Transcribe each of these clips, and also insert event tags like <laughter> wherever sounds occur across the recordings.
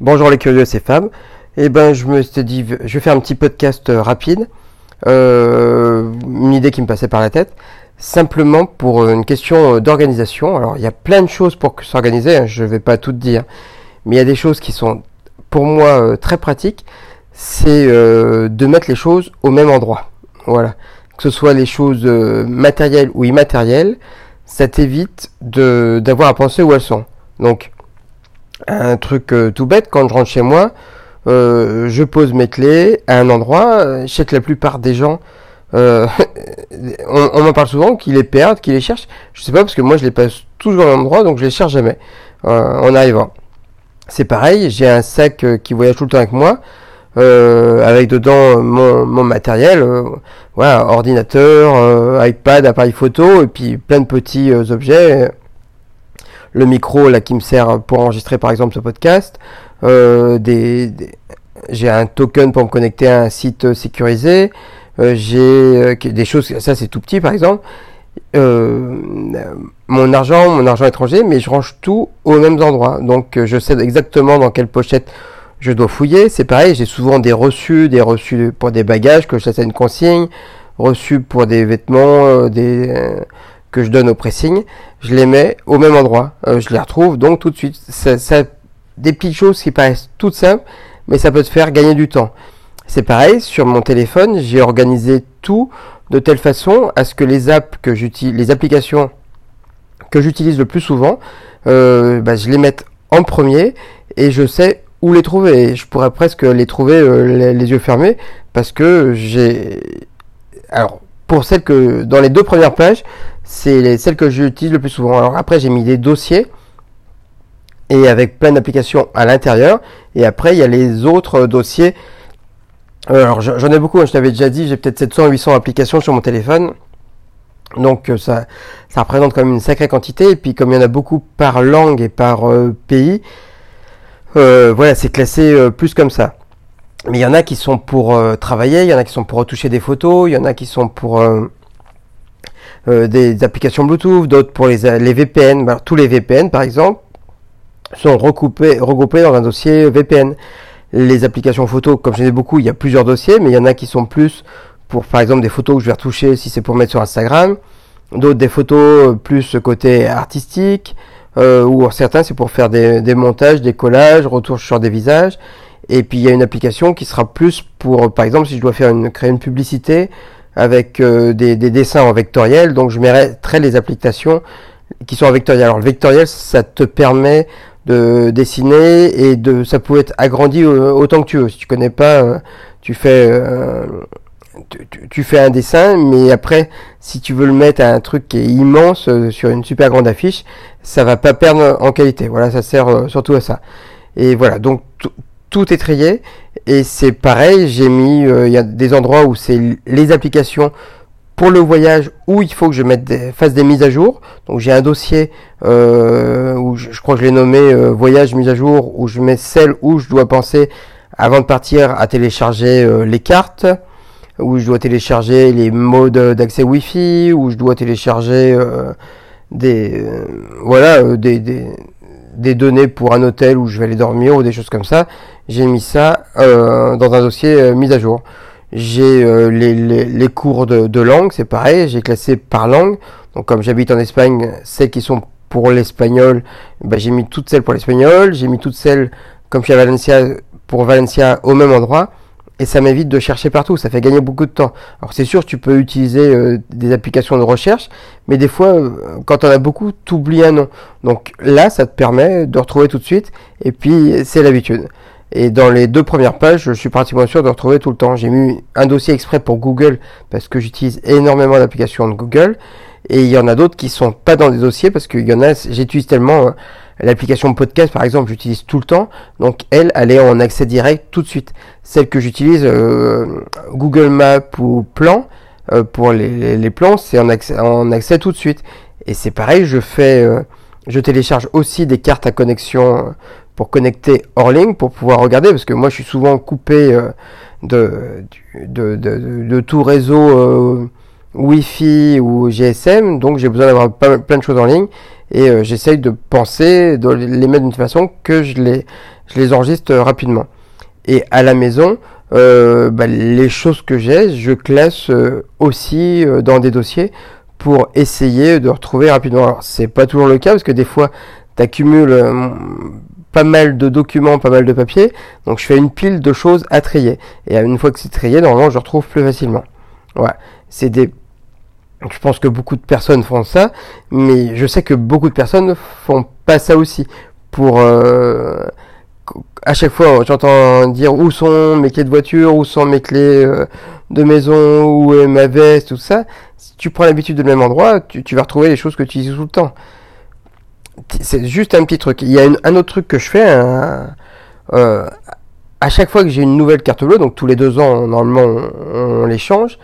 Bonjour les curieux, c'est Fab. Et eh ben, je me suis dit, je vais faire un petit podcast euh, rapide, euh, une idée qui me passait par la tête, simplement pour une question euh, d'organisation. Alors, il y a plein de choses pour s'organiser, hein, je ne vais pas tout dire, mais il y a des choses qui sont, pour moi, très pratiques. C'est de mettre les choses au même endroit. Voilà, que ce soit les choses matérielles ou immatérielles, ça t'évite d'avoir à penser où elles sont. Donc, un truc euh, tout bête, quand je rentre chez moi, euh, je pose mes clés à un endroit. Je sais que la plupart des gens, euh, <laughs> on, m'en parle souvent, qu'ils les perdent, qu'ils les cherchent. Je sais pas parce que moi je les passe toujours à endroit, donc je les cherche jamais en arrivant. C'est pareil, j'ai un sac qui voyage tout le temps avec moi. avec dedans mon, mon matériel, voilà, ordinateur, iPad, appareil photo, et puis plein de petits objets le micro là qui me sert pour enregistrer par exemple ce podcast, euh, j'ai un token pour me connecter à un site sécurisé, euh, j'ai euh, des choses, ça c'est tout petit par exemple, mon argent, mon argent étranger, mais je range tout au même endroit, donc je sais exactement dans quelle pochette je dois fouiller. C'est pareil, j'ai souvent des reçus, des reçus pour des bagages que je laisse à une consigne, reçus pour des vêtements, des que je donne au pressing, je les mets au même endroit. Euh, je les retrouve donc tout de suite. Ça, ça, des petites choses qui paraissent toutes simples, mais ça peut te faire gagner du temps. C'est pareil, sur mon téléphone, j'ai organisé tout de telle façon à ce que les apps que j'utilise, les applications que j'utilise le plus souvent, euh, bah, je les mette en premier et je sais où les trouver. je pourrais presque les trouver euh, les, les, yeux fermés parce que j'ai. Alors, pour celles que dans les deux premières pages, c'est celle que j'utilise le plus souvent. Alors après, j'ai mis des dossiers et avec plein d'applications à l'intérieur. Et après, il y a les autres dossiers. Euh, alors j'en ai beaucoup, hein, je t'avais déjà dit, j'ai peut-être 700 800 applications sur mon téléphone. Donc euh, ça, ça représente quand même une sacrée quantité. Et puis comme il y en a beaucoup par langue et par euh, pays, voilà, c'est classé plus comme ça. Mais il y en a qui sont pour travailler, il y en a qui sont pour retoucher des photos, il y en a qui sont pour euh, des applications Bluetooth, d'autres pour les, les VPN. Ben, tous les VPN, par exemple, sont regroupés dans un dossier VPN. Les applications photos, comme j'en ai beaucoup, il y a plusieurs dossiers, mais il y en a qui sont plus pour, par exemple, des photos que je vais retoucher si c'est pour mettre sur Instagram. D'autres des photos euh, plus côté artistique, euh, ou certains c'est pour faire des, des, montages, des collages, retouches sur des visages. Et puis il y a une application qui sera plus pour, par exemple, si je dois faire une, créer une publicité, avec euh, des, dessins en vectoriel. Donc je mettrai les applications qui sont en vectoriel. Alors le vectoriel, ça te permet de dessiner et de ça peut être agrandi autant que tu veux. Si tu connais pas, euh, tu fais euh, tu, fais un dessin, mais après, si tu veux le mettre à un truc qui est immense sur une super grande affiche, ça va pas perdre en qualité. Voilà, ça sert surtout à ça. Et voilà, donc tout est trié et c'est pareil, j'ai mis, euh, il y a des endroits où c'est les applications pour le voyage où il faut que je mette des, fasse des mises à jour. Donc j'ai un dossier euh, où je, crois que je l'ai nommé euh, voyage mise à jour où je mets celle où je dois penser avant de partir à télécharger les cartes, où je dois télécharger les modes d'accès Wi-Fi, où je dois télécharger des voilà des, des, des données pour un hôtel où je vais aller dormir ou des choses comme ça j'ai mis ça euh, dans un dossier euh, mis à jour. J'ai euh, les, les, cours de, langue, c'est pareil, j'ai classé par langue. Donc comme j'habite en Espagne, celles qui sont pour l'espagnol, bah, j'ai mis toutes celles pour l'espagnol, j'ai mis toutes celles comme chez Valencia pour Valencia au même endroit et ça m'évite de chercher partout, ça fait gagner beaucoup de temps. Alors c'est sûr, tu peux utiliser des applications de recherche, mais des fois, quand on a beaucoup, tu oublies un nom. Donc là, ça te permet de retrouver tout de suite, et puis c'est l'habitude. Et dans les deux premières pages, je suis pratiquement sûr de retrouver tout le temps. J'ai mis un dossier exprès pour Google parce que j'utilise énormément d'applications de Google. Et il y en a d'autres qui sont pas dans des dossiers parce qu'il y en a, j'utilise tellement hein. L'application podcast par exemple, j'utilise tout le temps. Donc elle, elle est en accès direct tout de suite. Celle que j'utilise, euh, Google Maps ou Plan, euh, pour les, les, plans, c'est en accès, en accès tout de suite. Et c'est pareil, je fais, euh, je télécharge aussi des cartes à connexion pour connecter hors ligne pour pouvoir regarder parce que moi je suis souvent coupé euh, de, de, de, tout réseau euh, Wi-Fi ou GSM donc j'ai besoin d'avoir plein de choses en ligne et j'essaye de penser, de les mettre d'une façon que je les, enregistre rapidement. Et à la maison, bah, les choses que j'ai, je classe aussi dans des dossiers pour essayer de retrouver rapidement. Alors c'est pas toujours le cas parce que des fois tu accumules pas mal de documents, pas mal de papiers. Donc je fais une pile de choses à trier. Et une fois que c'est trié, normalement je retrouve plus facilement. Ouais, c'est des je pense que beaucoup de personnes font ça, mais je sais que beaucoup de personnes font pas ça aussi. Pour euh, à chaque fois, j'entends dire où sont mes clés de voiture, où sont mes clés euh, de maison, où est ma veste, tout ça. Si tu prends l'habitude de le même endroit, tu, vas retrouver les choses que tu utilises tout le temps c'est juste un petit truc. Il y a un autre truc que je fais. Euh, à chaque fois que j'ai une nouvelle carte bleue, donc tous les deux ans, normalement, on, les change.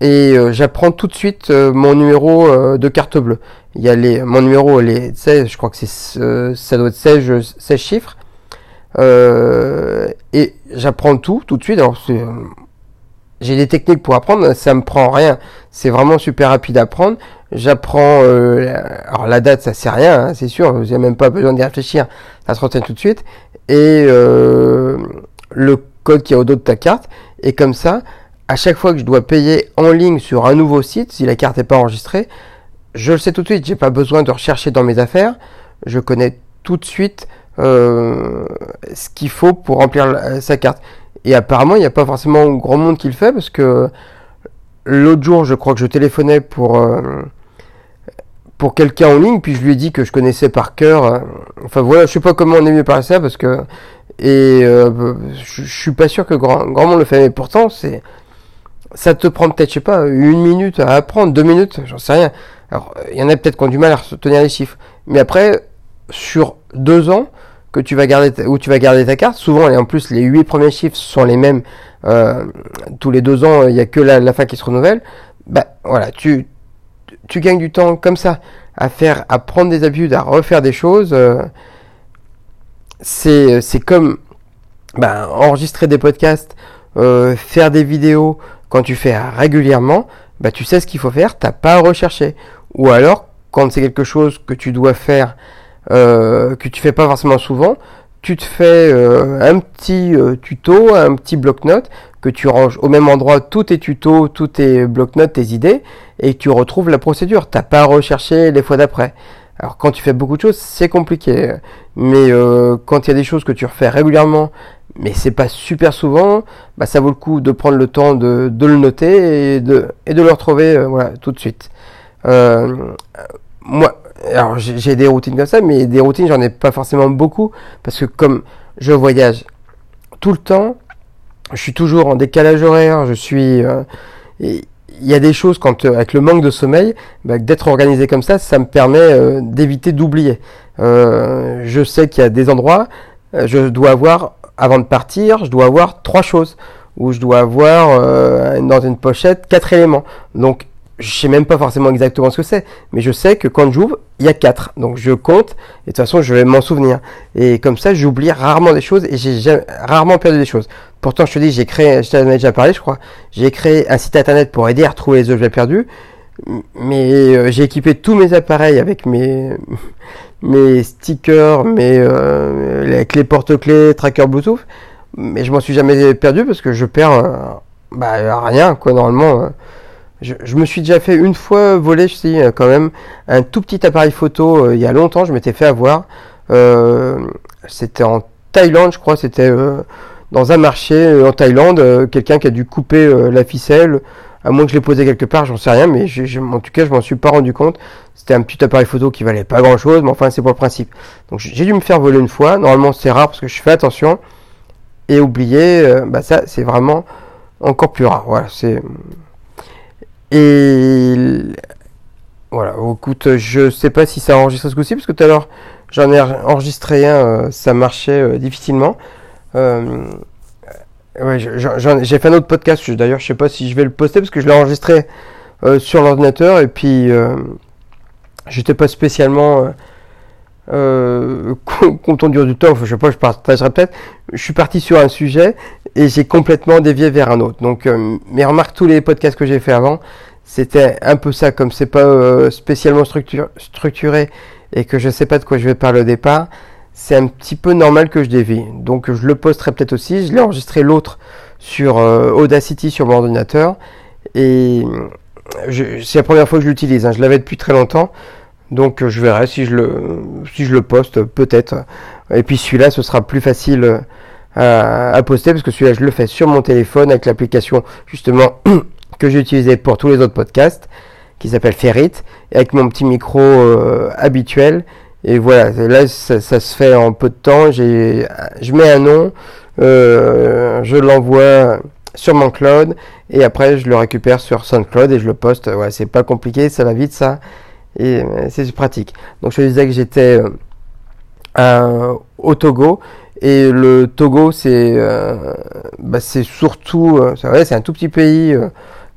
Et euh, j'apprends tout de suite euh, mon numéro de carte bleue. Il y a les, mon numéro, les 16, je crois que c'est, ça doit être 16, 16 chiffres. et j'apprends tout, tout de suite. Alors, j'ai des techniques pour apprendre, ça me prend rien. C'est vraiment super rapide à apprendre. J'apprends, euh, alors la date ça sert à rien, hein, c'est sûr, vous n'avez même pas besoin d'y réfléchir, ça se retient tout de suite. Et euh, le code qui est au dos de ta carte. Et comme ça, à chaque fois que je dois payer en ligne sur un nouveau site, si la carte n'est pas enregistrée, je le sais tout de suite. J'ai pas besoin de rechercher dans mes affaires. Je connais tout de suite euh, ce qu'il faut pour remplir sa carte. Et apparemment, il n'y a pas forcément grand monde qui le fait parce que l'autre jour, je crois que je téléphonais pour euh, pour quelqu'un en ligne, puis je lui ai dit que je connaissais par cœur. Euh, enfin voilà, je sais pas comment on est mieux par ça parce que et euh, je, suis pas sûr que grand, grand monde le fait, mais pourtant c'est ça te prend peut-être je sais pas une minute à apprendre, deux minutes, j'en sais rien. Alors il y en a peut-être qui ont du mal à tenir les chiffres, mais après sur deux ans, que tu vas garder où tu vas garder ta carte. Souvent, et en plus, les huit premiers chiffres sont les mêmes. Euh, tous les deux ans, il n'y a que la, fin qui se renouvelle. Bah voilà, tu tu gagnes du temps comme ça à faire, à prendre des habitudes, à refaire des choses. Euh, c'est c'est comme bah, enregistrer des podcasts, euh, faire des vidéos. Quand tu fais régulièrement, bah tu sais ce qu'il faut faire. T'as pas à rechercher. Ou alors, quand c'est quelque chose que tu dois faire euh, que tu fais pas forcément souvent, tu te fais euh, un petit euh, tuto, un petit bloc-notes que tu ranges au même endroit tous tes tutos, tous tes bloc-notes, tes idées, et tu retrouves la procédure. T'as pas à rechercher les fois d'après. Alors quand tu fais beaucoup de choses, c'est compliqué. Mais quand il y a des choses que tu refais régulièrement, mais c'est pas super souvent, bah ça vaut le coup de prendre le temps de, le noter et de, de le retrouver voilà, tout de suite. moi, alors j'ai des routines comme ça, mais des routines, j'en ai pas forcément beaucoup, parce que comme je voyage tout le temps, je suis toujours en décalage horaire, je suis... Euh, il y a des choses quand euh, avec le manque de sommeil, bah, d'être organisé comme ça, ça me permet euh, d'éviter d'oublier. je sais qu'il y a des endroits, je dois avoir avant de partir, je dois avoir trois choses, ou je dois avoir dans une pochette quatre éléments. Donc je sais même pas forcément exactement ce que c'est, mais je sais que quand j'ouvre, il y a quatre. Donc je compte, et de toute façon, je vais m'en souvenir. Et comme ça, j'oublie rarement des choses, et j'ai rarement perdu des choses. Pourtant, je te dis, j'ai créé, je t'en ai déjà parlé, je crois, j'ai créé un site internet pour aider à retrouver les objets perdus, mais euh, j'ai équipé tous mes appareils avec mes, mes stickers, mes, euh, les clés porte-clés, tracker Bluetooth, mais je m'en suis jamais perdu parce que je perds, euh, bah, rien, quoi, normalement. Je, me suis déjà fait une fois voler, je sais, euh, quand même, un tout petit appareil photo euh, il y a longtemps. Je m'étais fait avoir. Euh, c'était en Thaïlande, je crois. C'était dans un marché en Thaïlande. Quelqu'un qui a dû couper la ficelle. À moins que je l'ai posé quelque part, j'en sais rien, mais en tout cas, je m'en suis pas rendu compte. C'était un petit appareil photo qui valait pas grand chose, mais enfin, c'est pour le principe. Donc, j'ai dû me faire voler une fois. Normalement, c'est rare parce que je fais attention. Et oublier, bah ça, c'est vraiment encore plus rare. Voilà, c'est et voilà, écoute, je sais pas si ça a enregistré ce coup-ci, parce que tout à l'heure j'en ai enregistré un, euh, ça marchait euh, difficilement. Euh, ouais, j'ai fait un autre podcast, d'ailleurs je sais pas si je vais le poster, parce que je l'ai enregistré sur l'ordinateur, et puis j'étais pas spécialement euh, <laughs> content du temps, je sais pas, je partagerai peut-être. Je suis parti sur un sujet et j'ai complètement dévié vers un autre. Donc, euh, mais remarque tous les podcasts que j'ai fait avant, c'était un peu ça, comme c'est pas euh, spécialement structuré et que je sais pas de quoi je vais parler au départ, c'est un petit peu normal que je dévie. Donc je le posterai peut-être aussi. Je l'ai enregistré l'autre sur euh, Audacity sur mon ordinateur et c'est la première fois que je l'utilise. Hein. Je l'avais depuis très longtemps. Donc je verrai si je le si je le poste peut-être. Et puis celui-là ce sera plus facile à, à poster parce que celui-là je le fais sur mon téléphone avec l'application justement <clears throat> que j'ai utilisée pour tous les autres podcasts qui s'appelle Ferrit avec mon petit micro euh, habituel. Et voilà, là ça, se fait en peu de temps. J'ai, je mets un nom, euh, je l'envoie sur mon cloud et après je le récupère sur SoundCloud et je le poste. Ouais, c'est pas compliqué, ça va vite ça et euh, c'est pratique. Donc je disais que j'étais au Togo et le Togo c'est bah, c'est surtout c'est un tout petit pays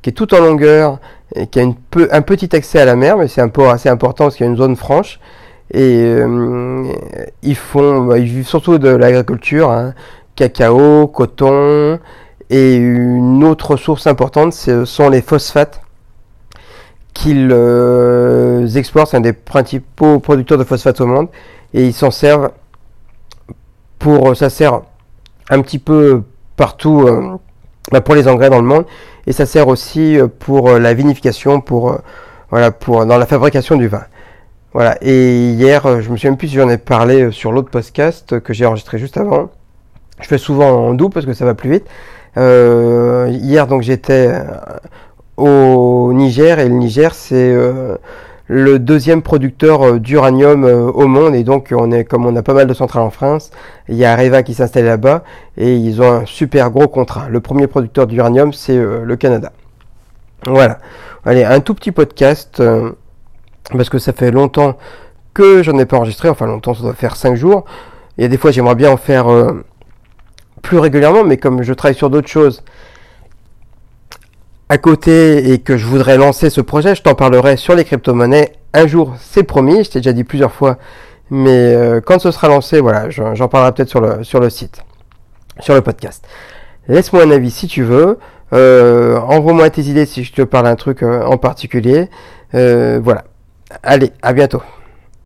qui est tout en longueur et qui a un petit accès à la mer, mais c'est un peu assez important parce qu'il y a une zone franche. Et euh, ils font, bah, ils vivent surtout de l'agriculture, hein, cacao, coton, et une autre source importante, ce sont les phosphates qu'ils euh, exportent. C'est un des principaux producteurs de phosphates au monde, et ils s'en servent pour, ça sert un petit peu partout euh, bah, pour les engrais dans le monde et ça sert aussi euh, pour euh, la vinification, pour voilà, pour dans la fabrication du vin. Voilà. Et hier, je me souviens plus si j'en ai parlé sur l'autre podcast que j'ai enregistré juste avant. Je fais souvent en doux parce que ça va plus vite. Euh, hier, donc j'étais au Niger et le Niger, c'est le deuxième producteur euh, d'uranium euh, au monde et donc on est comme on a pas mal de centrales en France, il y a Areva qui s'installe là-bas et ils ont un super gros contrat. Le premier producteur d'uranium c'est euh, le Canada. Voilà. Allez, un tout petit podcast parce que ça fait longtemps que j'en ai pas enregistré, enfin longtemps ça doit faire 5 jours. Il y a des fois j'aimerais bien en faire plus régulièrement mais comme je travaille sur d'autres choses à côté et que je voudrais lancer ce projet, je t'en parlerai sur les crypto-monnaies un jour, c'est promis, je t'ai déjà dit plusieurs fois, mais euh, quand ce sera lancé, voilà, j'en parlerai peut-être sur le, sur le site, sur le podcast. Laisse-moi un avis si tu veux, euh, envoie-moi tes idées si je te parle d'un truc euh, en particulier, voilà. Allez, à bientôt.